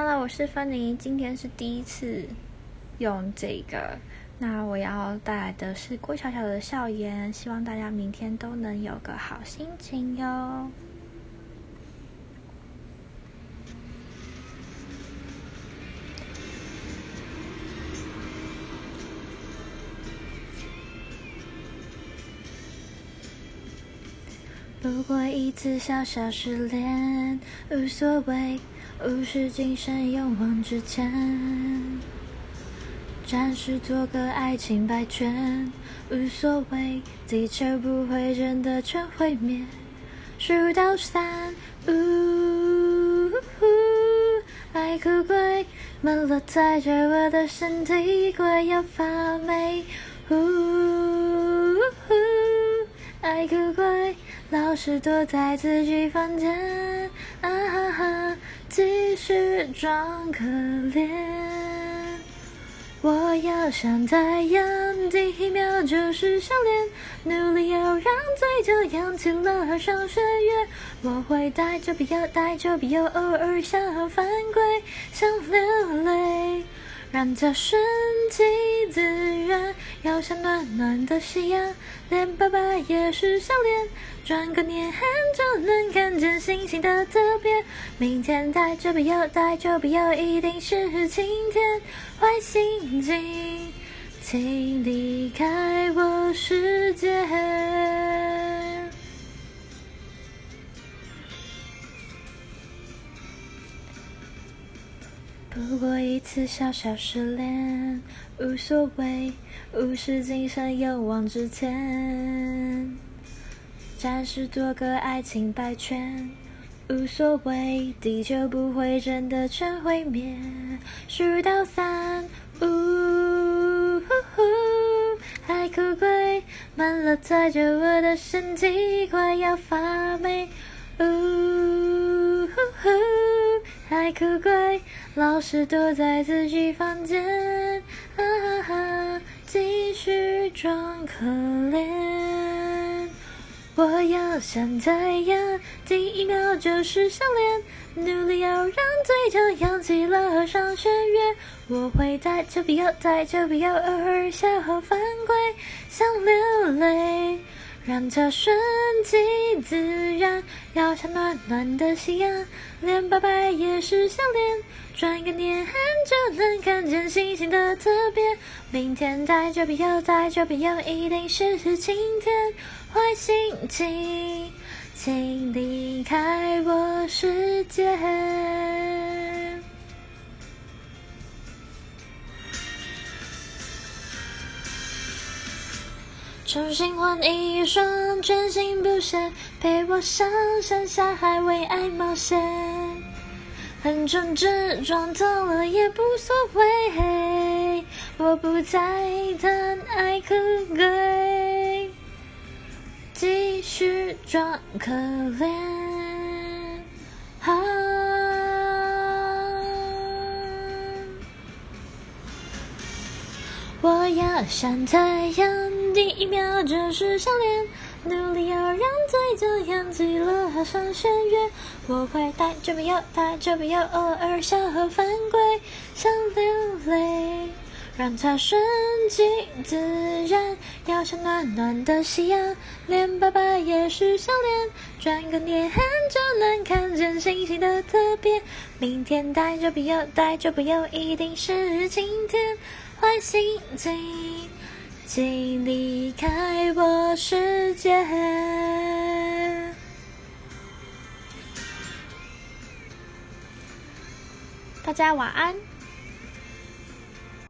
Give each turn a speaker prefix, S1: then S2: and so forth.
S1: Hello，我是芬妮，今天是第一次用这个。那我要带来的是郭巧巧的笑颜，希望大家明天都能有个好心情哟。不过一次小小失恋，无所谓，无视今生勇往直前。暂时做个爱情白圈，无所谓，地球不会真的全毁灭。数到三，呜，爱哭鬼们落在着我的身体，快要发霉。呜，爱哭鬼。老是躲在自己房间，啊哈哈，继续装可怜。我要像太阳，第一秒就是笑脸，努力要让嘴角扬起了上弦月。我会带着笔，带着笔，偶尔想犯规，想流泪。让它顺其自然，要像暖暖的夕阳，连爸爸也是笑脸，转个念就能看见星星的特别。明天带着笔，带着笔，一定是晴天。坏心情，请离开我世界。不过一次小小失恋，无所谓，无视今生勇往直前。暂时做个爱情白圈，无所谓，地球不会真的全毁灭。数到三，呜，海哭鬼满了载着我的身体，快要发霉。呜，海哭鬼。老是躲在自己房间，啊哈哈，继续装可怜。我要像太阳，第一秒就是笑脸，努力要让嘴角扬起了上弦月。我会带着笔，带着笔，偶尔笑和犯规，想流泪。让它顺其自然，要像暖暖的夕阳，连拜拜也是笑脸，转个念就能看见星星的特别。明天带着笔，带着笔，一定是晴天。坏心情，请离开我世界。重新换一双全新布鞋，陪我上山下海为爱冒险。横冲直撞痛了也不所谓，我不再谈爱可贵，继续装可怜。我要像太阳。第一秒就是笑脸，努力要让嘴角扬起了上弦月。我会带着笔，带着笔，偶尔笑和犯规，想流泪，让它顺其自然。要像暖暖的夕阳，连爸爸也是笑脸，转个念就能看见星星的特别。明天带着笔，带着笔，一定是晴天。坏心情。请离开我世界。大家晚安。